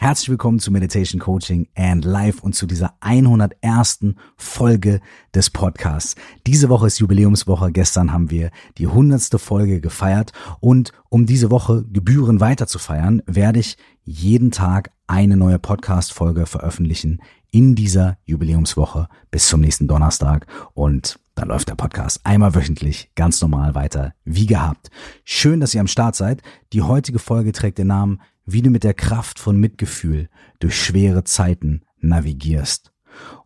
Herzlich willkommen zu Meditation Coaching and Life und zu dieser 101. Folge des Podcasts. Diese Woche ist Jubiläumswoche. Gestern haben wir die 100. Folge gefeiert und um diese Woche Gebühren weiter zu feiern, werde ich jeden Tag eine neue Podcast-Folge veröffentlichen in dieser Jubiläumswoche bis zum nächsten Donnerstag und dann läuft der Podcast einmal wöchentlich ganz normal weiter, wie gehabt. Schön, dass ihr am Start seid. Die heutige Folge trägt den Namen wie du mit der Kraft von Mitgefühl durch schwere Zeiten navigierst.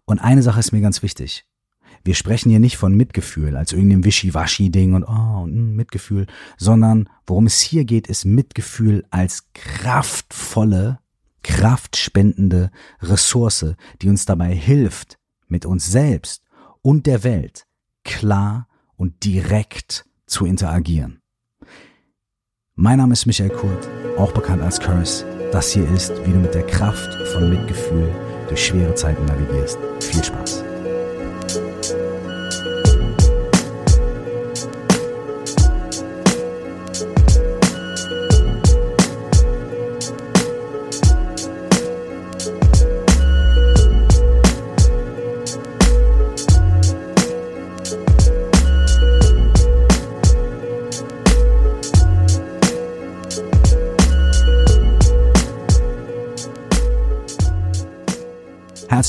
Und eine Sache ist mir ganz wichtig. Wir sprechen hier nicht von Mitgefühl als irgendeinem Wischiwaschi-Ding und oh, und Mitgefühl, sondern worum es hier geht, ist Mitgefühl als kraftvolle, kraftspendende Ressource, die uns dabei hilft, mit uns selbst und der Welt klar und direkt zu interagieren. Mein Name ist Michael Kurt, auch bekannt als Curse. Das hier ist, wie du mit der Kraft von Mitgefühl durch schwere Zeiten navigierst. Viel Spaß!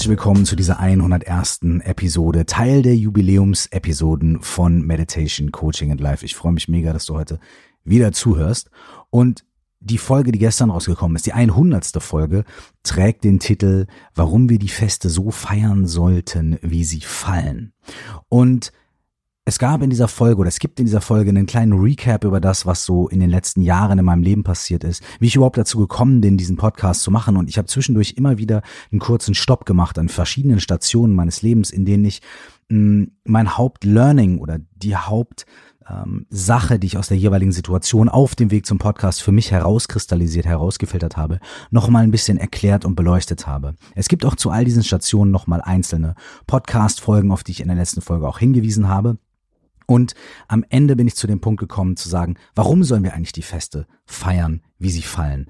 Herzlich willkommen zu dieser 101. Episode, Teil der Jubiläumsepisoden von Meditation, Coaching and Life. Ich freue mich mega, dass du heute wieder zuhörst. Und die Folge, die gestern rausgekommen ist, die 100. Folge, trägt den Titel, warum wir die Feste so feiern sollten, wie sie fallen. Und es gab in dieser Folge oder es gibt in dieser Folge einen kleinen Recap über das, was so in den letzten Jahren in meinem Leben passiert ist, wie ich überhaupt dazu gekommen bin, diesen Podcast zu machen. Und ich habe zwischendurch immer wieder einen kurzen Stopp gemacht an verschiedenen Stationen meines Lebens, in denen ich mh, hm, mein Hauptlearning oder die Haupt ähm, die ich aus der jeweiligen Situation auf dem Weg zum Podcast für mich herauskristallisiert, herausgefiltert habe, nochmal ein bisschen erklärt und beleuchtet habe. Es gibt auch zu all diesen Stationen nochmal einzelne Podcast-Folgen, auf die ich in der letzten Folge auch hingewiesen habe. Und am Ende bin ich zu dem Punkt gekommen zu sagen, warum sollen wir eigentlich die Feste feiern, wie sie fallen?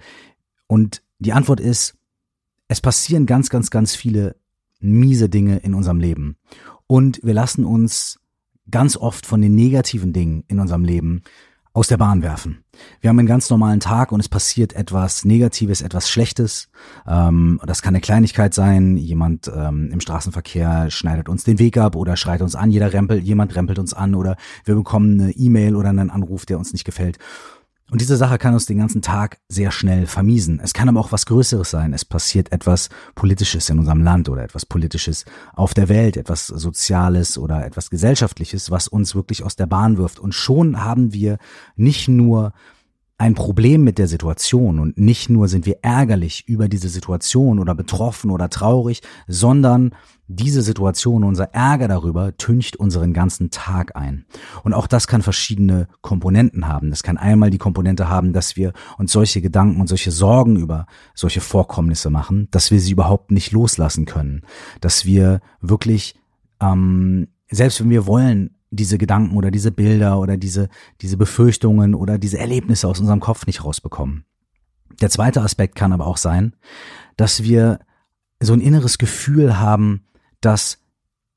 Und die Antwort ist, es passieren ganz, ganz, ganz viele miese Dinge in unserem Leben. Und wir lassen uns ganz oft von den negativen Dingen in unserem Leben aus der Bahn werfen. Wir haben einen ganz normalen Tag und es passiert etwas Negatives, etwas Schlechtes. Ähm, das kann eine Kleinigkeit sein. Jemand ähm, im Straßenverkehr schneidet uns den Weg ab oder schreit uns an. Jeder rempelt, jemand rempelt uns an oder wir bekommen eine E-Mail oder einen Anruf, der uns nicht gefällt. Und diese Sache kann uns den ganzen Tag sehr schnell vermiesen. Es kann aber auch was Größeres sein. Es passiert etwas Politisches in unserem Land oder etwas Politisches auf der Welt, etwas Soziales oder etwas Gesellschaftliches, was uns wirklich aus der Bahn wirft. Und schon haben wir nicht nur ein Problem mit der Situation und nicht nur sind wir ärgerlich über diese Situation oder betroffen oder traurig, sondern diese Situation, unser Ärger darüber, tüncht unseren ganzen Tag ein. Und auch das kann verschiedene Komponenten haben. Das kann einmal die Komponente haben, dass wir uns solche Gedanken und solche Sorgen über solche Vorkommnisse machen, dass wir sie überhaupt nicht loslassen können. Dass wir wirklich, ähm, selbst wenn wir wollen, diese Gedanken oder diese Bilder oder diese, diese Befürchtungen oder diese Erlebnisse aus unserem Kopf nicht rausbekommen. Der zweite Aspekt kann aber auch sein, dass wir so ein inneres Gefühl haben, dass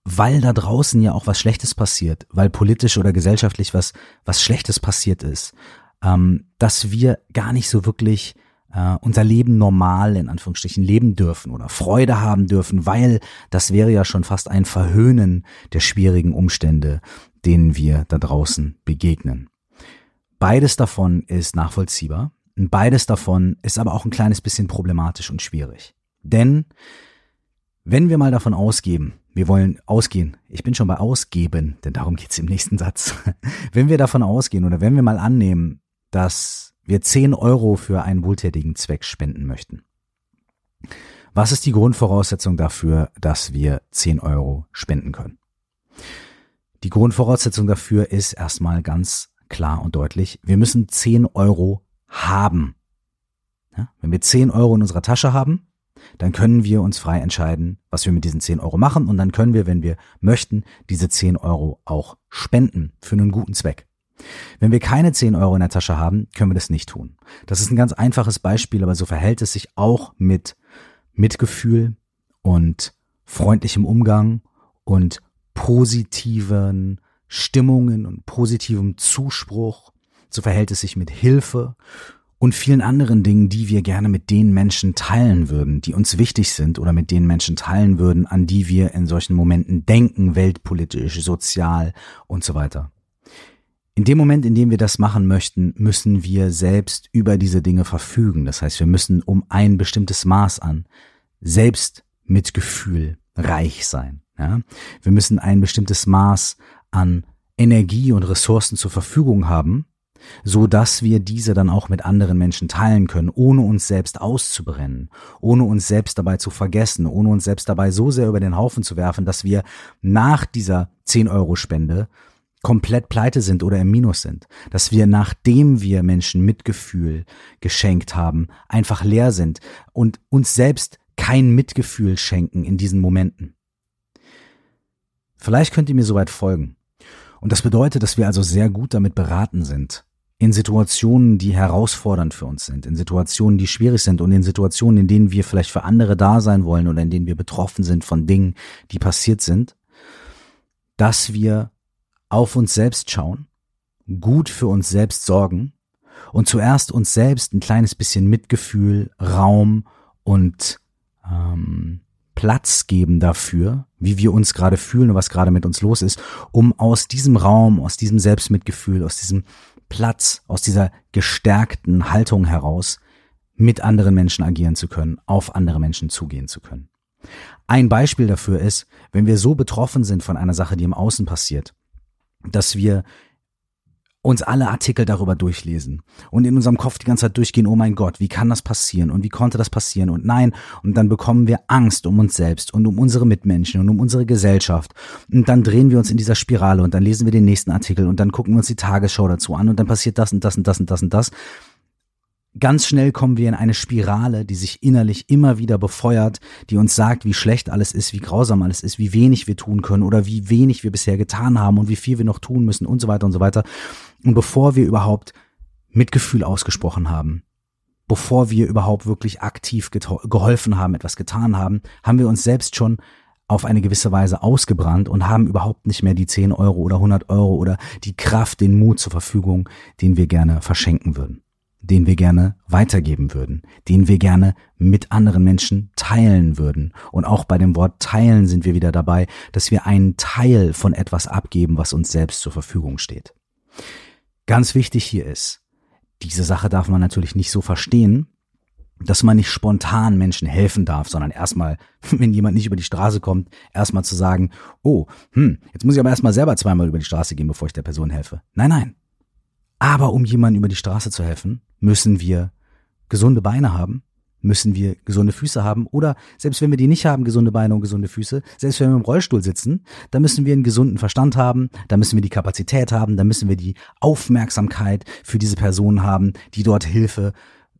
weil da draußen ja auch was Schlechtes passiert, weil politisch oder gesellschaftlich was, was Schlechtes passiert ist, ähm, dass wir gar nicht so wirklich äh, unser Leben normal in Anführungsstrichen leben dürfen oder Freude haben dürfen, weil das wäre ja schon fast ein Verhöhnen der schwierigen Umstände, denen wir da draußen begegnen. Beides davon ist nachvollziehbar. Beides davon ist aber auch ein kleines bisschen problematisch und schwierig. Denn wenn wir mal davon ausgeben, wir wollen ausgehen, ich bin schon bei ausgeben, denn darum geht's im nächsten Satz. wenn wir davon ausgehen oder wenn wir mal annehmen, dass wir 10 Euro für einen wohltätigen Zweck spenden möchten. Was ist die Grundvoraussetzung dafür, dass wir 10 Euro spenden können? Die Grundvoraussetzung dafür ist erstmal ganz klar und deutlich, wir müssen 10 Euro haben. Ja, wenn wir 10 Euro in unserer Tasche haben, dann können wir uns frei entscheiden, was wir mit diesen 10 Euro machen und dann können wir, wenn wir möchten, diese 10 Euro auch spenden für einen guten Zweck. Wenn wir keine 10 Euro in der Tasche haben, können wir das nicht tun. Das ist ein ganz einfaches Beispiel, aber so verhält es sich auch mit Mitgefühl und freundlichem Umgang und positiven Stimmungen und positivem Zuspruch. So verhält es sich mit Hilfe und vielen anderen Dingen, die wir gerne mit den Menschen teilen würden, die uns wichtig sind oder mit den Menschen teilen würden, an die wir in solchen Momenten denken, weltpolitisch, sozial und so weiter. In dem Moment, in dem wir das machen möchten, müssen wir selbst über diese Dinge verfügen. Das heißt, wir müssen um ein bestimmtes Maß an selbst Mitgefühl reich sein. Ja? Wir müssen ein bestimmtes Maß an Energie und Ressourcen zur Verfügung haben, so dass wir diese dann auch mit anderen Menschen teilen können, ohne uns selbst auszubrennen, ohne uns selbst dabei zu vergessen, ohne uns selbst dabei so sehr über den Haufen zu werfen, dass wir nach dieser 10 Euro Spende komplett pleite sind oder im Minus sind, dass wir nachdem wir Menschen Mitgefühl geschenkt haben, einfach leer sind und uns selbst kein Mitgefühl schenken in diesen Momenten. Vielleicht könnt ihr mir soweit folgen. Und das bedeutet, dass wir also sehr gut damit beraten sind, in Situationen, die herausfordernd für uns sind, in Situationen, die schwierig sind und in Situationen, in denen wir vielleicht für andere da sein wollen oder in denen wir betroffen sind von Dingen, die passiert sind, dass wir auf uns selbst schauen, gut für uns selbst sorgen und zuerst uns selbst ein kleines bisschen Mitgefühl, Raum und ähm, Platz geben dafür, wie wir uns gerade fühlen und was gerade mit uns los ist, um aus diesem Raum, aus diesem Selbstmitgefühl, aus diesem Platz, aus dieser gestärkten Haltung heraus mit anderen Menschen agieren zu können, auf andere Menschen zugehen zu können. Ein Beispiel dafür ist, wenn wir so betroffen sind von einer Sache, die im Außen passiert, dass wir uns alle Artikel darüber durchlesen und in unserem Kopf die ganze Zeit durchgehen, oh mein Gott, wie kann das passieren und wie konnte das passieren und nein, und dann bekommen wir Angst um uns selbst und um unsere Mitmenschen und um unsere Gesellschaft und dann drehen wir uns in dieser Spirale und dann lesen wir den nächsten Artikel und dann gucken wir uns die Tagesschau dazu an und dann passiert das und das und das und das und das Ganz schnell kommen wir in eine Spirale, die sich innerlich immer wieder befeuert, die uns sagt, wie schlecht alles ist, wie grausam alles ist, wie wenig wir tun können oder wie wenig wir bisher getan haben und wie viel wir noch tun müssen und so weiter und so weiter. Und bevor wir überhaupt Mitgefühl ausgesprochen haben, bevor wir überhaupt wirklich aktiv geholfen haben, etwas getan haben, haben wir uns selbst schon auf eine gewisse Weise ausgebrannt und haben überhaupt nicht mehr die 10 Euro oder 100 Euro oder die Kraft, den Mut zur Verfügung, den wir gerne verschenken würden den wir gerne weitergeben würden, den wir gerne mit anderen Menschen teilen würden. Und auch bei dem Wort teilen sind wir wieder dabei, dass wir einen Teil von etwas abgeben, was uns selbst zur Verfügung steht. Ganz wichtig hier ist, diese Sache darf man natürlich nicht so verstehen, dass man nicht spontan Menschen helfen darf, sondern erstmal, wenn jemand nicht über die Straße kommt, erstmal zu sagen, oh, hm, jetzt muss ich aber erstmal selber zweimal über die Straße gehen, bevor ich der Person helfe. Nein, nein. Aber um jemandem über die Straße zu helfen, müssen wir gesunde Beine haben, müssen wir gesunde Füße haben oder selbst wenn wir die nicht haben, gesunde Beine und gesunde Füße, selbst wenn wir im Rollstuhl sitzen, dann müssen wir einen gesunden Verstand haben, da müssen wir die Kapazität haben, da müssen wir die Aufmerksamkeit für diese Person haben, die dort Hilfe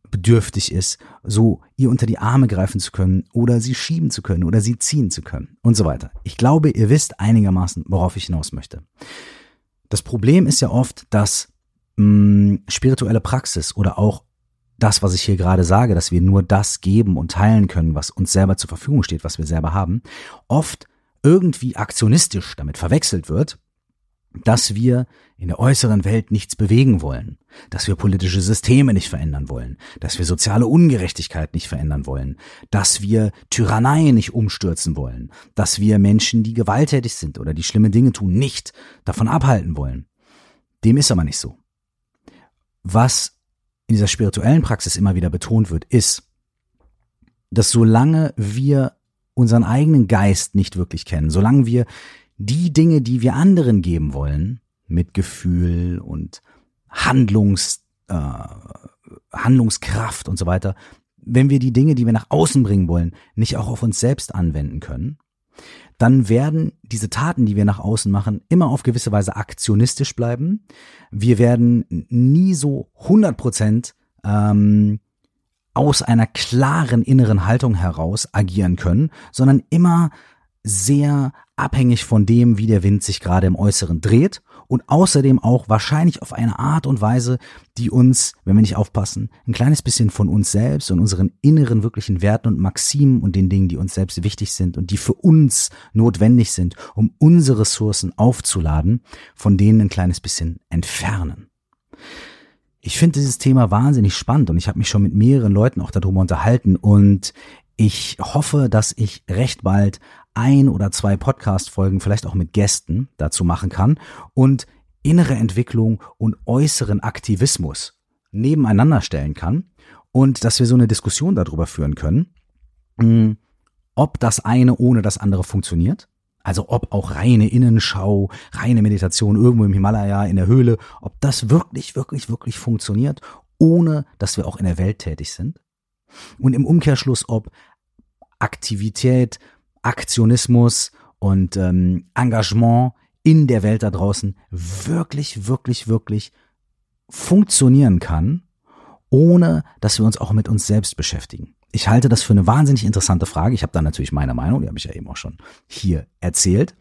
bedürftig ist, so ihr unter die Arme greifen zu können oder sie schieben zu können oder sie ziehen zu können und so weiter. Ich glaube, ihr wisst einigermaßen, worauf ich hinaus möchte. Das Problem ist ja oft, dass mh, spirituelle Praxis oder auch das, was ich hier gerade sage, dass wir nur das geben und teilen können, was uns selber zur Verfügung steht, was wir selber haben, oft irgendwie aktionistisch damit verwechselt wird, dass wir in der äußeren Welt nichts bewegen wollen, dass wir politische Systeme nicht verändern wollen, dass wir soziale Ungerechtigkeit nicht verändern wollen, dass wir Tyrannei nicht umstürzen wollen, dass wir Menschen, die gewalttätig sind oder die schlimme Dinge tun, nicht davon abhalten wollen. Dem ist aber nicht so was in dieser spirituellen Praxis immer wieder betont wird, ist, dass solange wir unseren eigenen Geist nicht wirklich kennen, solange wir die Dinge, die wir anderen geben wollen, Mitgefühl und Handlungs, äh, Handlungskraft und so weiter, wenn wir die Dinge, die wir nach außen bringen wollen, nicht auch auf uns selbst anwenden können, dann werden diese Taten, die wir nach außen machen, immer auf gewisse Weise aktionistisch bleiben. Wir werden nie so 100 Prozent ähm, aus einer klaren inneren Haltung heraus agieren können, sondern immer sehr abhängig von dem, wie der Wind sich gerade im Äußeren dreht und außerdem auch wahrscheinlich auf eine Art und Weise, die uns, wenn wir nicht aufpassen, ein kleines bisschen von uns selbst und unseren inneren wirklichen Werten und Maximen und den Dingen, die uns selbst wichtig sind und die für uns notwendig sind, um unsere Ressourcen aufzuladen, von denen ein kleines bisschen entfernen. Ich finde dieses Thema wahnsinnig spannend und ich habe mich schon mit mehreren Leuten auch darüber unterhalten und ich hoffe, dass ich recht bald ein oder zwei Podcast-Folgen, vielleicht auch mit Gästen dazu machen kann und innere Entwicklung und äußeren Aktivismus nebeneinander stellen kann und dass wir so eine Diskussion darüber führen können, hm, ob das eine ohne das andere funktioniert. Also ob auch reine Innenschau, reine Meditation irgendwo im Himalaya in der Höhle, ob das wirklich, wirklich, wirklich funktioniert, ohne dass wir auch in der Welt tätig sind. Und im Umkehrschluss, ob Aktivität, Aktionismus und ähm, Engagement in der Welt da draußen wirklich, wirklich, wirklich funktionieren kann, ohne dass wir uns auch mit uns selbst beschäftigen. Ich halte das für eine wahnsinnig interessante Frage. Ich habe da natürlich meine Meinung, die habe ich ja eben auch schon hier erzählt.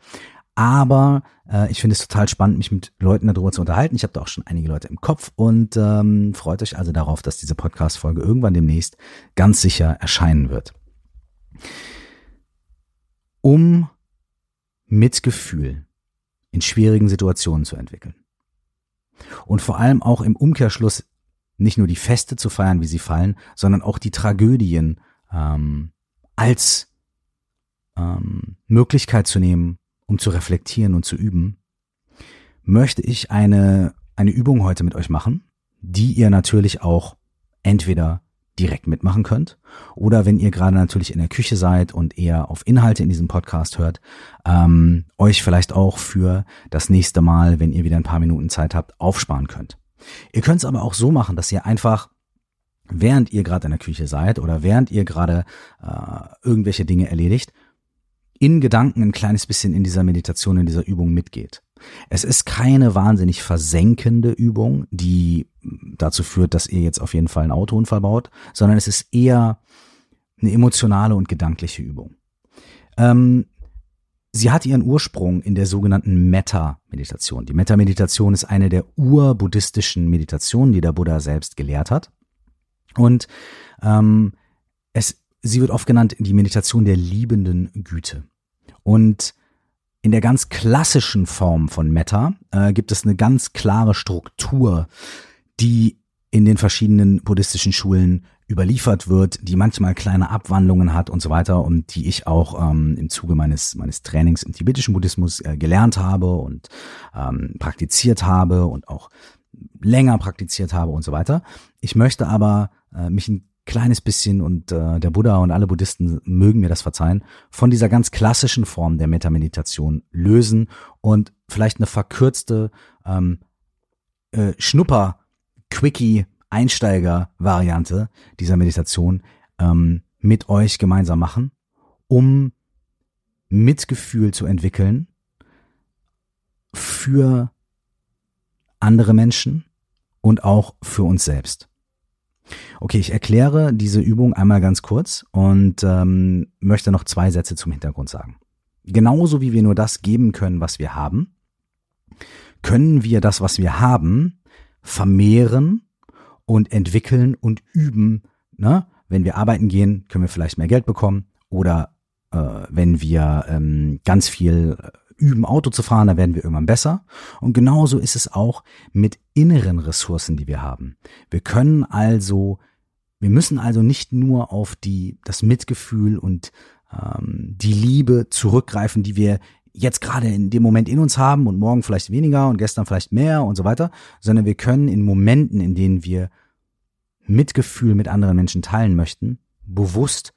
Aber äh, ich finde es total spannend, mich mit Leuten darüber zu unterhalten. Ich habe da auch schon einige Leute im Kopf und ähm, freut euch also darauf, dass diese Podcast-Folge irgendwann demnächst ganz sicher erscheinen wird um Mitgefühl in schwierigen Situationen zu entwickeln. Und vor allem auch im Umkehrschluss nicht nur die Feste zu feiern, wie sie fallen, sondern auch die Tragödien ähm, als ähm, Möglichkeit zu nehmen, um zu reflektieren und zu üben, möchte ich eine, eine Übung heute mit euch machen, die ihr natürlich auch entweder direkt mitmachen könnt. Oder wenn ihr gerade natürlich in der Küche seid und eher auf Inhalte in diesem Podcast hört, ähm, euch vielleicht auch für das nächste Mal, wenn ihr wieder ein paar Minuten Zeit habt, aufsparen könnt. Ihr könnt es aber auch so machen, dass ihr einfach während ihr gerade in der Küche seid oder während ihr gerade äh, irgendwelche Dinge erledigt, in Gedanken ein kleines bisschen in dieser Meditation, in dieser Übung mitgeht. Es ist keine wahnsinnig versenkende Übung, die dazu führt, dass ihr jetzt auf jeden Fall einen Autounfall baut, sondern es ist eher eine emotionale und gedankliche Übung. Ähm, sie hat ihren Ursprung in der sogenannten Metta-Meditation. Die Metta-Meditation ist eine der urbuddhistischen Meditationen, die der Buddha selbst gelehrt hat. Und ähm, es, sie wird oft genannt die Meditation der liebenden Güte. Und in der ganz klassischen Form von Meta äh, gibt es eine ganz klare Struktur, die in den verschiedenen buddhistischen Schulen überliefert wird, die manchmal kleine Abwandlungen hat und so weiter und die ich auch ähm, im Zuge meines meines Trainings im tibetischen Buddhismus äh, gelernt habe und ähm, praktiziert habe und auch länger praktiziert habe und so weiter. Ich möchte aber äh, mich ein kleines bisschen und äh, der Buddha und alle Buddhisten mögen mir das verzeihen, von dieser ganz klassischen Form der Metameditation lösen und vielleicht eine verkürzte ähm, äh, Schnupper, Quickie, Einsteiger-Variante dieser Meditation ähm, mit euch gemeinsam machen, um Mitgefühl zu entwickeln für andere Menschen und auch für uns selbst. Okay, ich erkläre diese Übung einmal ganz kurz und ähm, möchte noch zwei Sätze zum Hintergrund sagen. Genauso wie wir nur das geben können, was wir haben, können wir das, was wir haben, vermehren und entwickeln und üben. Ne? Wenn wir arbeiten gehen, können wir vielleicht mehr Geld bekommen oder äh, wenn wir ähm, ganz viel üben, Auto zu fahren, dann werden wir irgendwann besser. Und genauso ist es auch mit inneren Ressourcen, die wir haben. Wir können also, wir müssen also nicht nur auf die, das Mitgefühl und ähm, die Liebe zurückgreifen, die wir jetzt gerade in dem Moment in uns haben und morgen vielleicht weniger und gestern vielleicht mehr und so weiter, sondern wir können in Momenten, in denen wir Mitgefühl mit anderen Menschen teilen möchten, bewusst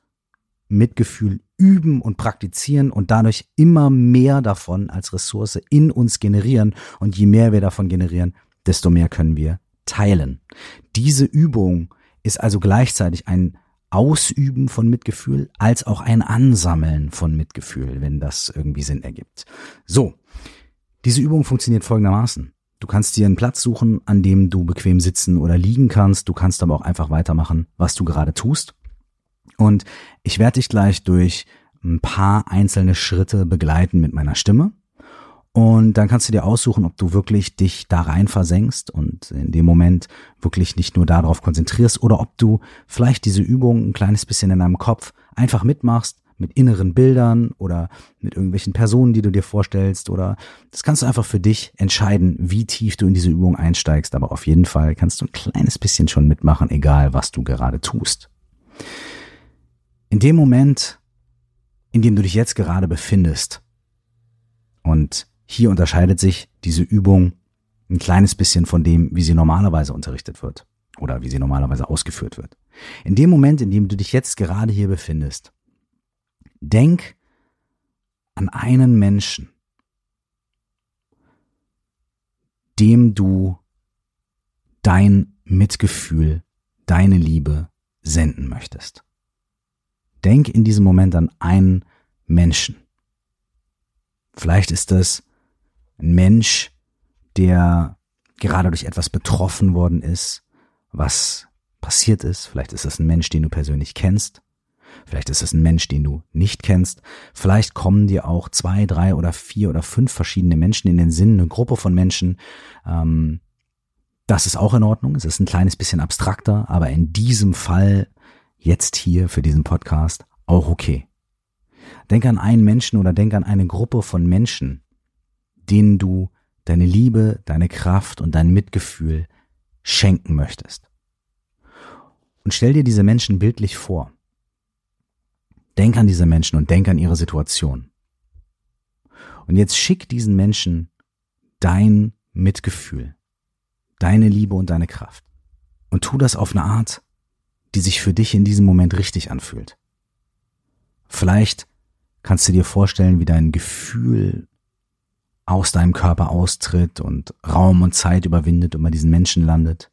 Mitgefühl üben und praktizieren und dadurch immer mehr davon als Ressource in uns generieren. Und je mehr wir davon generieren, desto mehr können wir teilen. Diese Übung ist also gleichzeitig ein Ausüben von Mitgefühl als auch ein Ansammeln von Mitgefühl, wenn das irgendwie Sinn ergibt. So, diese Übung funktioniert folgendermaßen. Du kannst dir einen Platz suchen, an dem du bequem sitzen oder liegen kannst. Du kannst aber auch einfach weitermachen, was du gerade tust. Und ich werde dich gleich durch ein paar einzelne Schritte begleiten mit meiner Stimme. Und dann kannst du dir aussuchen, ob du wirklich dich da rein versenkst und in dem Moment wirklich nicht nur darauf konzentrierst oder ob du vielleicht diese Übung ein kleines bisschen in deinem Kopf einfach mitmachst mit inneren Bildern oder mit irgendwelchen Personen, die du dir vorstellst oder das kannst du einfach für dich entscheiden, wie tief du in diese Übung einsteigst, aber auf jeden Fall kannst du ein kleines bisschen schon mitmachen, egal was du gerade tust. In dem Moment, in dem du dich jetzt gerade befindest und hier unterscheidet sich diese Übung ein kleines bisschen von dem, wie sie normalerweise unterrichtet wird oder wie sie normalerweise ausgeführt wird. In dem Moment, in dem du dich jetzt gerade hier befindest, Denk an einen Menschen, dem du dein Mitgefühl, deine Liebe senden möchtest. Denk in diesem Moment an einen Menschen. Vielleicht ist das ein Mensch, der gerade durch etwas betroffen worden ist, was passiert ist. Vielleicht ist es ein Mensch, den du persönlich kennst. Vielleicht ist es ein Mensch, den du nicht kennst. Vielleicht kommen dir auch zwei, drei oder vier oder fünf verschiedene Menschen in den Sinn, eine Gruppe von Menschen. Ähm, das ist auch in Ordnung. Es ist ein kleines bisschen abstrakter, aber in diesem Fall jetzt hier für diesen Podcast auch okay. Denk an einen Menschen oder denk an eine Gruppe von Menschen, denen du deine Liebe, deine Kraft und dein Mitgefühl schenken möchtest. Und stell dir diese Menschen bildlich vor. Denk an diese Menschen und denk an ihre Situation. Und jetzt schick diesen Menschen dein Mitgefühl, deine Liebe und deine Kraft. Und tu das auf eine Art, die sich für dich in diesem Moment richtig anfühlt. Vielleicht kannst du dir vorstellen, wie dein Gefühl aus deinem Körper austritt und Raum und Zeit überwindet und bei diesen Menschen landet.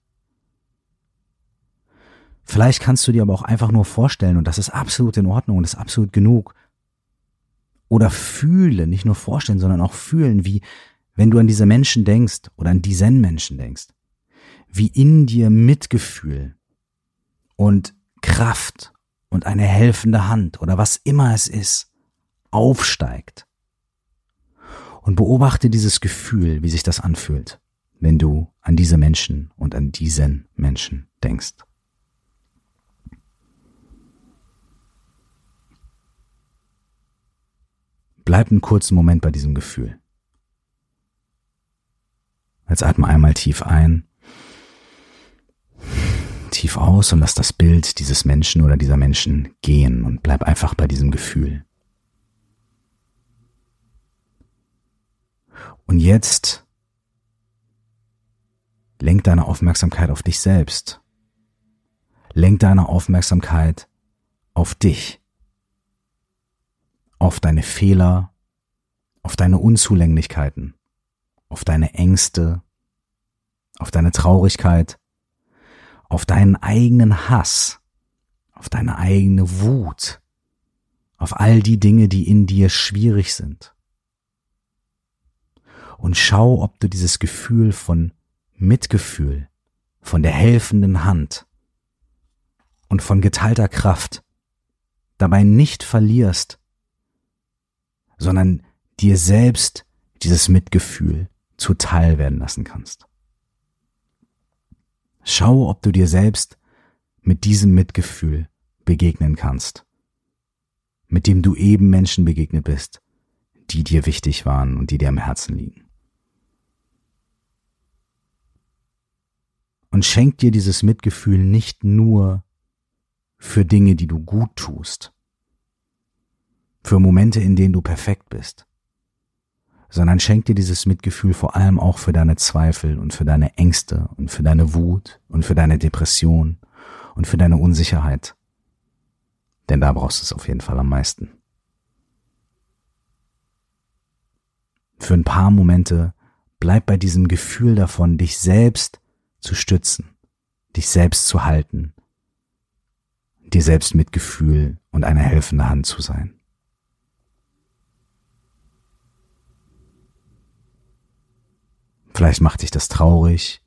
Vielleicht kannst du dir aber auch einfach nur vorstellen, und das ist absolut in Ordnung und ist absolut genug. Oder fühle, nicht nur vorstellen, sondern auch fühlen, wie, wenn du an diese Menschen denkst oder an diesen Menschen denkst, wie in dir Mitgefühl und Kraft und eine helfende Hand oder was immer es ist, aufsteigt. Und beobachte dieses Gefühl, wie sich das anfühlt, wenn du an diese Menschen und an diesen Menschen denkst. Bleib einen kurzen Moment bei diesem Gefühl. Jetzt atme einmal tief ein, tief aus und lass das Bild dieses Menschen oder dieser Menschen gehen und bleib einfach bei diesem Gefühl. Und jetzt lenk deine Aufmerksamkeit auf dich selbst. Lenk deine Aufmerksamkeit auf dich auf deine Fehler, auf deine Unzulänglichkeiten, auf deine Ängste, auf deine Traurigkeit, auf deinen eigenen Hass, auf deine eigene Wut, auf all die Dinge, die in dir schwierig sind. Und schau, ob du dieses Gefühl von Mitgefühl, von der helfenden Hand und von geteilter Kraft dabei nicht verlierst, sondern dir selbst dieses Mitgefühl zuteil werden lassen kannst. Schau, ob du dir selbst mit diesem Mitgefühl begegnen kannst, mit dem du eben Menschen begegnet bist, die dir wichtig waren und die dir am Herzen liegen. Und schenk dir dieses Mitgefühl nicht nur für Dinge, die du gut tust, für Momente, in denen du perfekt bist, sondern schenk dir dieses Mitgefühl vor allem auch für deine Zweifel und für deine Ängste und für deine Wut und für deine Depression und für deine Unsicherheit. Denn da brauchst du es auf jeden Fall am meisten. Für ein paar Momente bleib bei diesem Gefühl davon, dich selbst zu stützen, dich selbst zu halten, dir selbst Mitgefühl und eine helfende Hand zu sein. Vielleicht macht dich das traurig,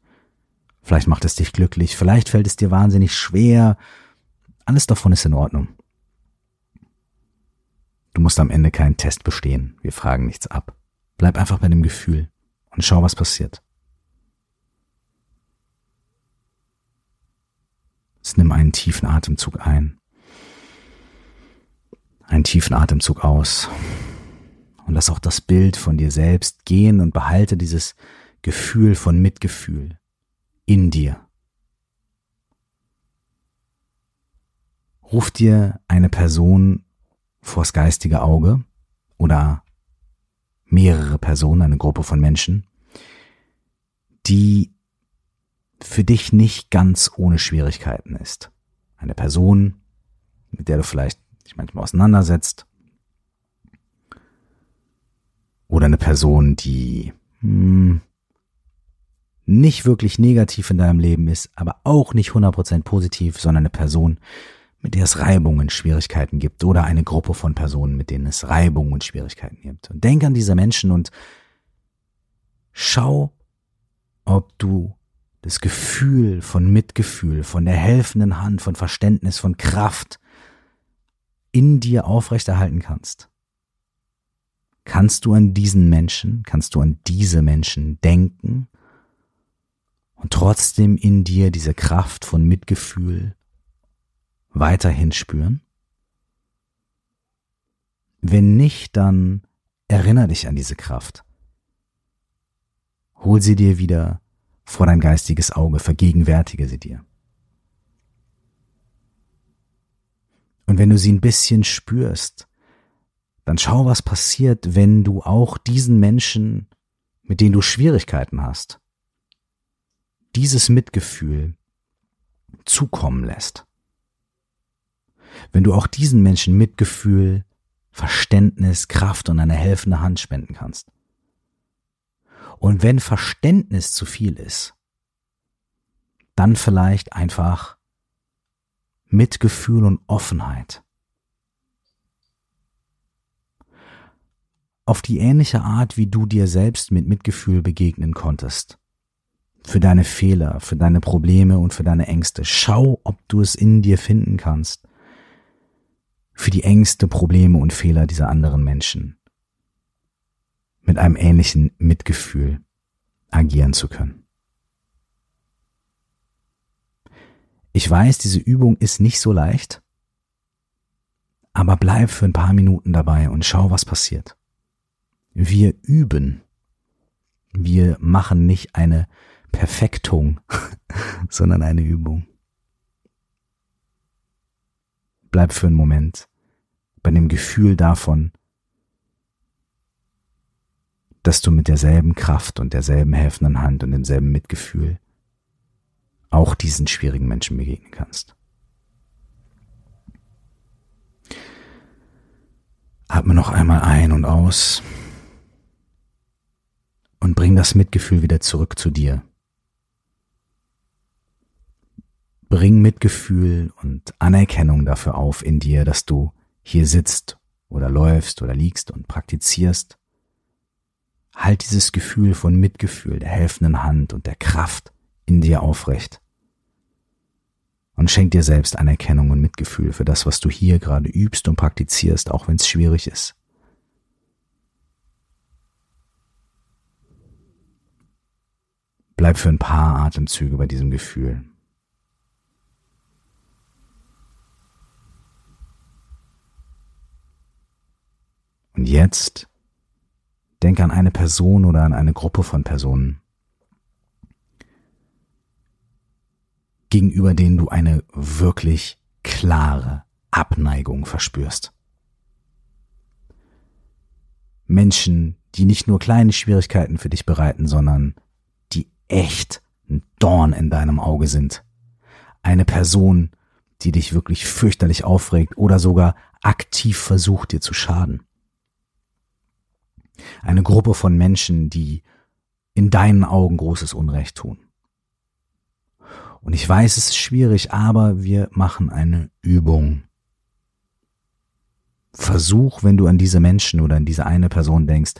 vielleicht macht es dich glücklich, vielleicht fällt es dir wahnsinnig schwer. Alles davon ist in Ordnung. Du musst am Ende keinen Test bestehen. Wir fragen nichts ab. Bleib einfach bei dem Gefühl und schau, was passiert. Nimm einen tiefen Atemzug ein, einen tiefen Atemzug aus und lass auch das Bild von dir selbst gehen und behalte dieses Gefühl von Mitgefühl in dir. Ruf dir eine Person vors geistige Auge oder mehrere Personen, eine Gruppe von Menschen, die für dich nicht ganz ohne Schwierigkeiten ist. Eine Person, mit der du vielleicht dich manchmal auseinandersetzt. Oder eine Person, die hm, nicht wirklich negativ in deinem Leben ist, aber auch nicht 100% positiv, sondern eine Person, mit der es Reibungen, Schwierigkeiten gibt oder eine Gruppe von Personen, mit denen es Reibungen und Schwierigkeiten gibt. Und denk an diese Menschen und schau, ob du das Gefühl von Mitgefühl, von der helfenden Hand, von Verständnis, von Kraft in dir aufrechterhalten kannst. Kannst du an diesen Menschen, kannst du an diese Menschen denken und trotzdem in dir diese Kraft von Mitgefühl weiterhin spüren? Wenn nicht, dann erinnere dich an diese Kraft. Hol sie dir wieder vor dein geistiges Auge, vergegenwärtige sie dir. Und wenn du sie ein bisschen spürst, dann schau, was passiert, wenn du auch diesen Menschen, mit denen du Schwierigkeiten hast, dieses Mitgefühl zukommen lässt. Wenn du auch diesen Menschen Mitgefühl, Verständnis, Kraft und eine helfende Hand spenden kannst. Und wenn Verständnis zu viel ist, dann vielleicht einfach Mitgefühl und Offenheit. Auf die ähnliche Art, wie du dir selbst mit Mitgefühl begegnen konntest. Für deine Fehler, für deine Probleme und für deine Ängste. Schau, ob du es in dir finden kannst. Für die Ängste, Probleme und Fehler dieser anderen Menschen mit einem ähnlichen Mitgefühl agieren zu können. Ich weiß, diese Übung ist nicht so leicht, aber bleib für ein paar Minuten dabei und schau, was passiert. Wir üben. Wir machen nicht eine Perfektung, sondern eine Übung. Bleib für einen Moment bei dem Gefühl davon, dass du mit derselben Kraft und derselben helfenden Hand und demselben Mitgefühl auch diesen schwierigen Menschen begegnen kannst. Atme noch einmal ein und aus und bring das Mitgefühl wieder zurück zu dir. Bring Mitgefühl und Anerkennung dafür auf in dir, dass du hier sitzt oder läufst oder liegst und praktizierst Halt dieses Gefühl von Mitgefühl, der helfenden Hand und der Kraft in dir aufrecht. Und schenk dir selbst Anerkennung und Mitgefühl für das, was du hier gerade übst und praktizierst, auch wenn es schwierig ist. Bleib für ein paar Atemzüge bei diesem Gefühl. Und jetzt Denk an eine Person oder an eine Gruppe von Personen, gegenüber denen du eine wirklich klare Abneigung verspürst. Menschen, die nicht nur kleine Schwierigkeiten für dich bereiten, sondern die echt ein Dorn in deinem Auge sind. Eine Person, die dich wirklich fürchterlich aufregt oder sogar aktiv versucht, dir zu schaden eine Gruppe von Menschen, die in deinen Augen großes Unrecht tun. Und ich weiß, es ist schwierig, aber wir machen eine Übung. Versuch, wenn du an diese Menschen oder an diese eine Person denkst,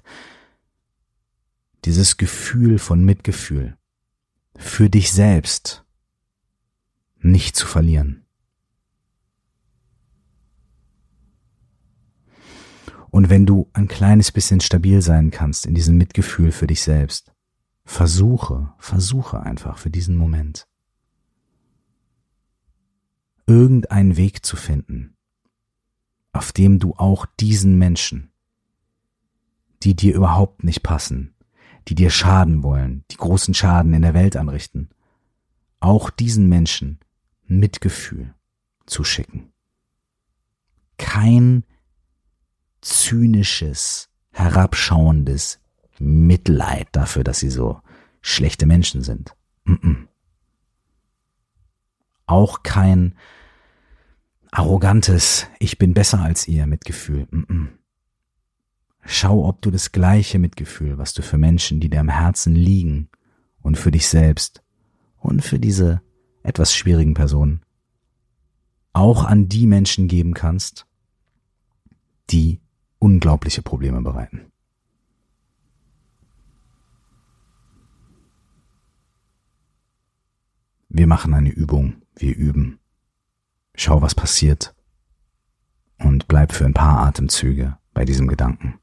dieses Gefühl von Mitgefühl für dich selbst nicht zu verlieren. Und wenn du ein kleines bisschen stabil sein kannst in diesem Mitgefühl für dich selbst, versuche, versuche einfach für diesen Moment irgendeinen Weg zu finden, auf dem du auch diesen Menschen, die dir überhaupt nicht passen, die dir schaden wollen, die großen Schaden in der Welt anrichten, auch diesen Menschen Mitgefühl zu schicken. Kein zynisches, herabschauendes Mitleid dafür, dass sie so schlechte Menschen sind. Mm -mm. Auch kein arrogantes Ich bin besser als ihr Mitgefühl. Mm Schau, ob du das gleiche Mitgefühl, was du für Menschen, die dir am Herzen liegen und für dich selbst und für diese etwas schwierigen Personen, auch an die Menschen geben kannst, die unglaubliche Probleme bereiten. Wir machen eine Übung, wir üben. Schau, was passiert und bleib für ein paar Atemzüge bei diesem Gedanken.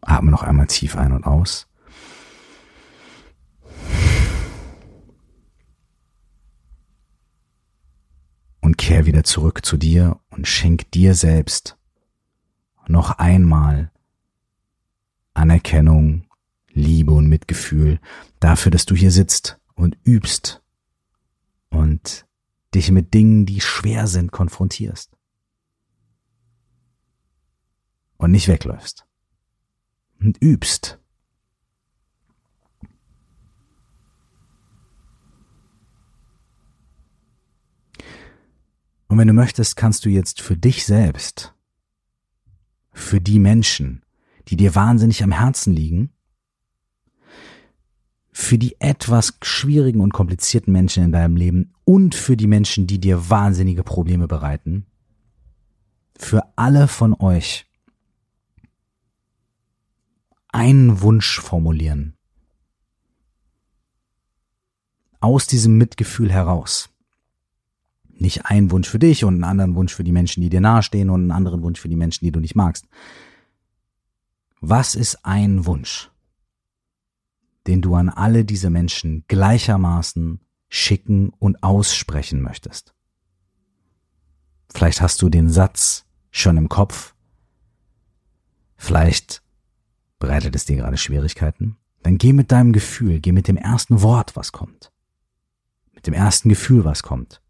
Atme noch einmal tief ein und aus. Und kehr wieder zurück zu dir und schenk dir selbst noch einmal Anerkennung, Liebe und Mitgefühl dafür, dass du hier sitzt und übst und dich mit Dingen, die schwer sind, konfrontierst. Und nicht wegläufst. Und übst. Und wenn du möchtest, kannst du jetzt für dich selbst, für die Menschen, die dir wahnsinnig am Herzen liegen, für die etwas schwierigen und komplizierten Menschen in deinem Leben und für die Menschen, die dir wahnsinnige Probleme bereiten, für alle von euch einen Wunsch formulieren. Aus diesem Mitgefühl heraus. Nicht einen Wunsch für dich und einen anderen Wunsch für die Menschen, die dir nahestehen und einen anderen Wunsch für die Menschen, die du nicht magst. Was ist ein Wunsch? den du an alle diese Menschen gleichermaßen schicken und aussprechen möchtest. Vielleicht hast du den Satz schon im Kopf, vielleicht bereitet es dir gerade Schwierigkeiten, dann geh mit deinem Gefühl, geh mit dem ersten Wort, was kommt, mit dem ersten Gefühl, was kommt.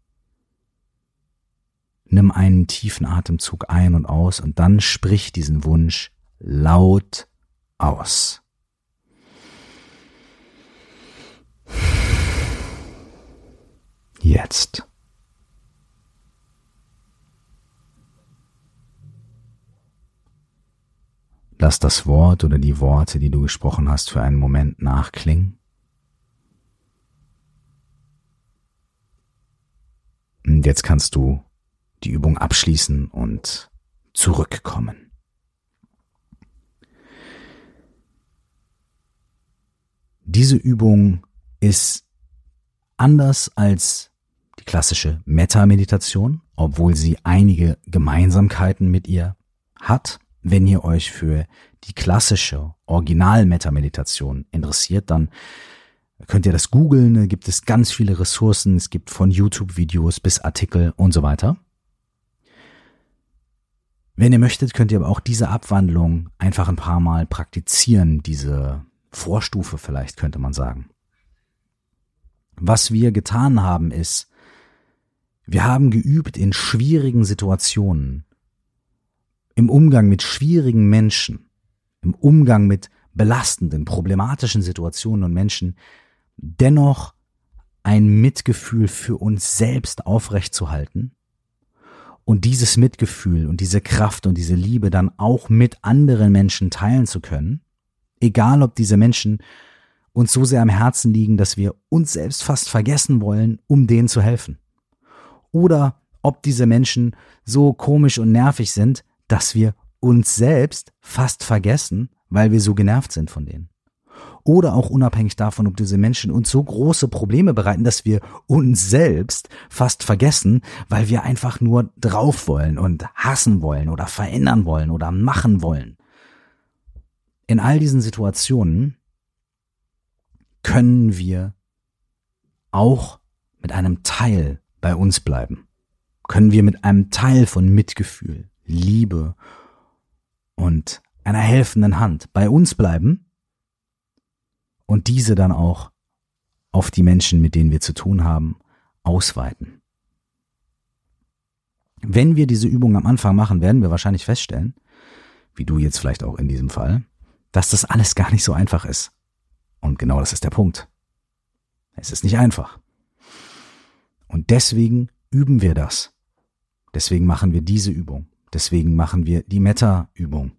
Nimm einen tiefen Atemzug ein und aus und dann sprich diesen Wunsch laut aus. Jetzt. Lass das Wort oder die Worte, die du gesprochen hast, für einen Moment nachklingen. Und jetzt kannst du die Übung abschließen und zurückkommen. Diese Übung ist anders als die klassische Metta-Meditation, obwohl sie einige Gemeinsamkeiten mit ihr hat. Wenn ihr euch für die klassische Original-Metta-Meditation interessiert, dann könnt ihr das googeln. Da gibt es ganz viele Ressourcen. Es gibt von YouTube-Videos bis Artikel und so weiter. Wenn ihr möchtet, könnt ihr aber auch diese Abwandlung einfach ein paar Mal praktizieren, diese Vorstufe vielleicht könnte man sagen. Was wir getan haben ist, wir haben geübt in schwierigen Situationen, im Umgang mit schwierigen Menschen, im Umgang mit belastenden, problematischen Situationen und Menschen, dennoch ein Mitgefühl für uns selbst aufrechtzuhalten und dieses Mitgefühl und diese Kraft und diese Liebe dann auch mit anderen Menschen teilen zu können, egal ob diese Menschen uns so sehr am Herzen liegen, dass wir uns selbst fast vergessen wollen, um denen zu helfen. Oder ob diese Menschen so komisch und nervig sind, dass wir uns selbst fast vergessen, weil wir so genervt sind von denen. Oder auch unabhängig davon, ob diese Menschen uns so große Probleme bereiten, dass wir uns selbst fast vergessen, weil wir einfach nur drauf wollen und hassen wollen oder verändern wollen oder machen wollen. In all diesen Situationen können wir auch mit einem Teil bei uns bleiben. Können wir mit einem Teil von Mitgefühl, Liebe und einer helfenden Hand bei uns bleiben und diese dann auch auf die Menschen, mit denen wir zu tun haben, ausweiten. Wenn wir diese Übung am Anfang machen, werden wir wahrscheinlich feststellen, wie du jetzt vielleicht auch in diesem Fall, dass das alles gar nicht so einfach ist. Und genau das ist der Punkt. Es ist nicht einfach. Und deswegen üben wir das. Deswegen machen wir diese Übung. Deswegen machen wir die Meta-Übung.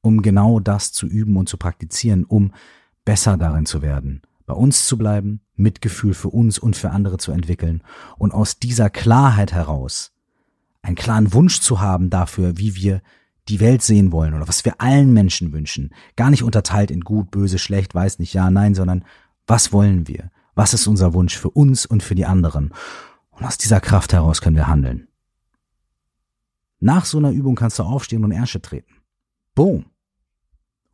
Um genau das zu üben und zu praktizieren, um besser darin zu werden, bei uns zu bleiben, Mitgefühl für uns und für andere zu entwickeln und aus dieser Klarheit heraus einen klaren Wunsch zu haben dafür, wie wir die Welt sehen wollen oder was wir allen Menschen wünschen. Gar nicht unterteilt in gut, böse, schlecht, weiß nicht, ja, nein, sondern was wollen wir? Was ist unser Wunsch für uns und für die anderen? Und aus dieser Kraft heraus können wir handeln. Nach so einer Übung kannst du aufstehen und Ärsche treten. Boom.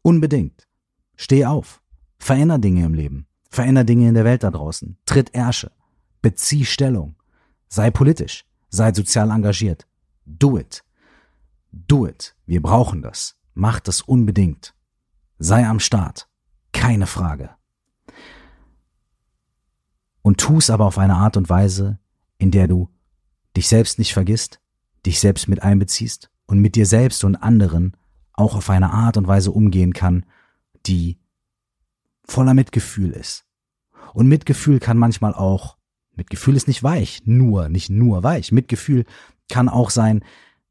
Unbedingt. Steh auf. Veränder Dinge im Leben. Veränder Dinge in der Welt da draußen. Tritt Ärsche. Bezieh Stellung. Sei politisch. Sei sozial engagiert. Do it. Do it. Wir brauchen das. Mach das unbedingt. Sei am Start. Keine Frage. Und tu es aber auf eine Art und Weise, in der du dich selbst nicht vergisst, dich selbst mit einbeziehst und mit dir selbst und anderen auch auf eine Art und Weise umgehen kann, die voller Mitgefühl ist. Und Mitgefühl kann manchmal auch, Mitgefühl ist nicht weich, nur, nicht nur weich. Mitgefühl kann auch sein,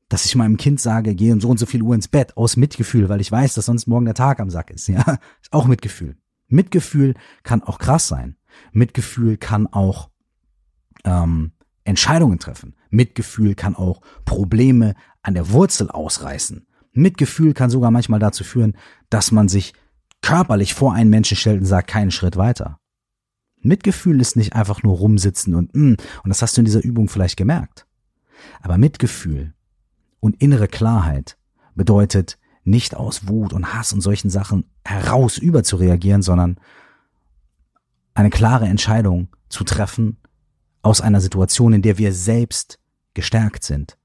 dass ich meinem Kind sage, geh um so und so viel Uhr ins Bett, aus Mitgefühl, weil ich weiß, dass sonst morgen der Tag am Sack ist, ja. Ist auch Mitgefühl. Mitgefühl kann auch krass sein. Mitgefühl kann auch ähm, Entscheidungen treffen. Mitgefühl kann auch Probleme an der Wurzel ausreißen. Mitgefühl kann sogar manchmal dazu führen, dass man sich körperlich vor einen Menschen stellt und sagt, keinen Schritt weiter. Mitgefühl ist nicht einfach nur rumsitzen und mm, und das hast du in dieser Übung vielleicht gemerkt. Aber Mitgefühl und innere Klarheit bedeutet nicht aus Wut und Hass und solchen Sachen heraus über zu reagieren, sondern eine klare Entscheidung zu treffen aus einer Situation, in der wir selbst gestärkt sind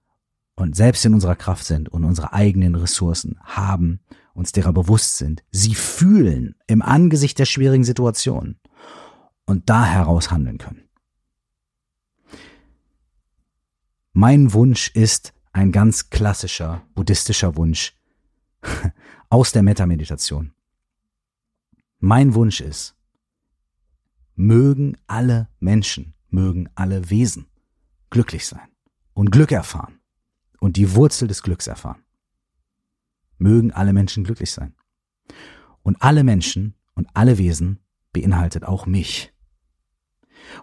und selbst in unserer Kraft sind und unsere eigenen Ressourcen haben, uns derer bewusst sind, sie fühlen im Angesicht der schwierigen Situation und da heraus handeln können. Mein Wunsch ist ein ganz klassischer buddhistischer Wunsch aus der Metameditation. Mein Wunsch ist, mögen alle Menschen, mögen alle Wesen glücklich sein und Glück erfahren und die Wurzel des Glücks erfahren. Mögen alle Menschen glücklich sein. Und alle Menschen und alle Wesen beinhaltet auch mich.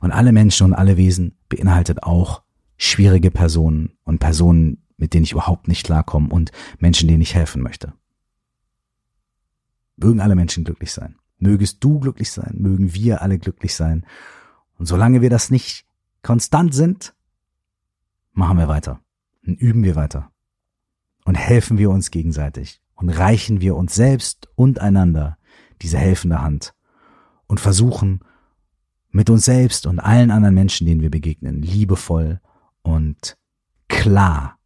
Und alle Menschen und alle Wesen beinhaltet auch schwierige Personen und Personen, mit denen ich überhaupt nicht klarkomme und Menschen, denen ich helfen möchte. Mögen alle Menschen glücklich sein. Mögest du glücklich sein, mögen wir alle glücklich sein. Und solange wir das nicht konstant sind, machen wir weiter und üben wir weiter und helfen wir uns gegenseitig und reichen wir uns selbst und einander diese helfende Hand und versuchen mit uns selbst und allen anderen Menschen, denen wir begegnen, liebevoll und klar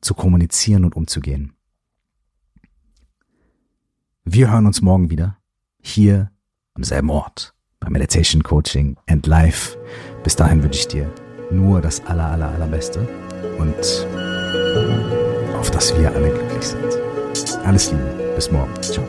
zu kommunizieren und umzugehen. Wir hören uns morgen wieder hier am selben Ort bei Meditation Coaching and Life. Bis dahin wünsche ich dir nur das aller, aller, allerbeste und dass wir alle glücklich sind. Alles Liebe, bis morgen. Ciao.